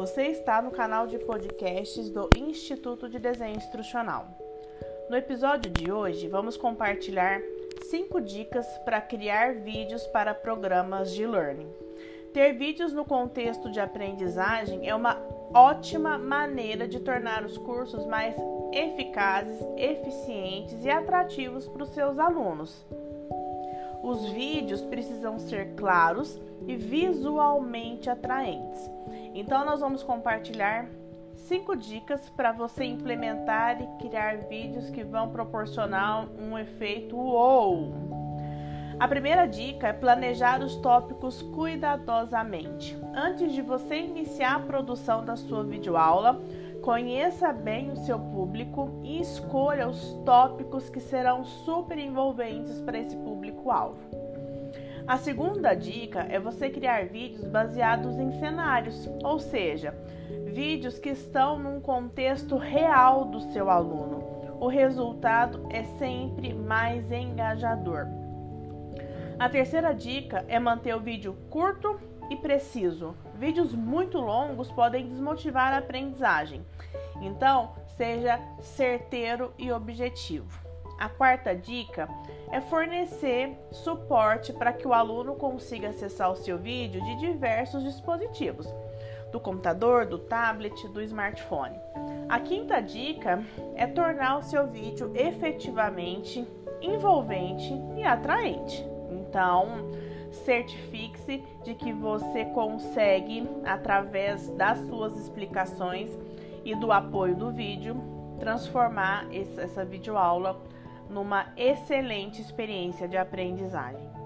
Você está no canal de podcasts do Instituto de Desenho Instrucional. No episódio de hoje, vamos compartilhar 5 dicas para criar vídeos para programas de learning. Ter vídeos no contexto de aprendizagem é uma ótima maneira de tornar os cursos mais eficazes, eficientes e atrativos para os seus alunos. Os vídeos precisam ser claros e visualmente atraentes. Então, nós vamos compartilhar cinco dicas para você implementar e criar vídeos que vão proporcionar um efeito wow. A primeira dica é planejar os tópicos cuidadosamente. Antes de você iniciar a produção da sua videoaula, Conheça bem o seu público e escolha os tópicos que serão super envolventes para esse público-alvo. A segunda dica é você criar vídeos baseados em cenários, ou seja, vídeos que estão num contexto real do seu aluno. O resultado é sempre mais engajador. A terceira dica é manter o vídeo curto e preciso. Vídeos muito longos podem desmotivar a aprendizagem. Então, seja certeiro e objetivo. A quarta dica é fornecer suporte para que o aluno consiga acessar o seu vídeo de diversos dispositivos, do computador, do tablet, do smartphone. A quinta dica é tornar o seu vídeo efetivamente envolvente e atraente. Então, certifique-se de que você consegue, através das suas explicações e do apoio do vídeo, transformar essa videoaula numa excelente experiência de aprendizagem.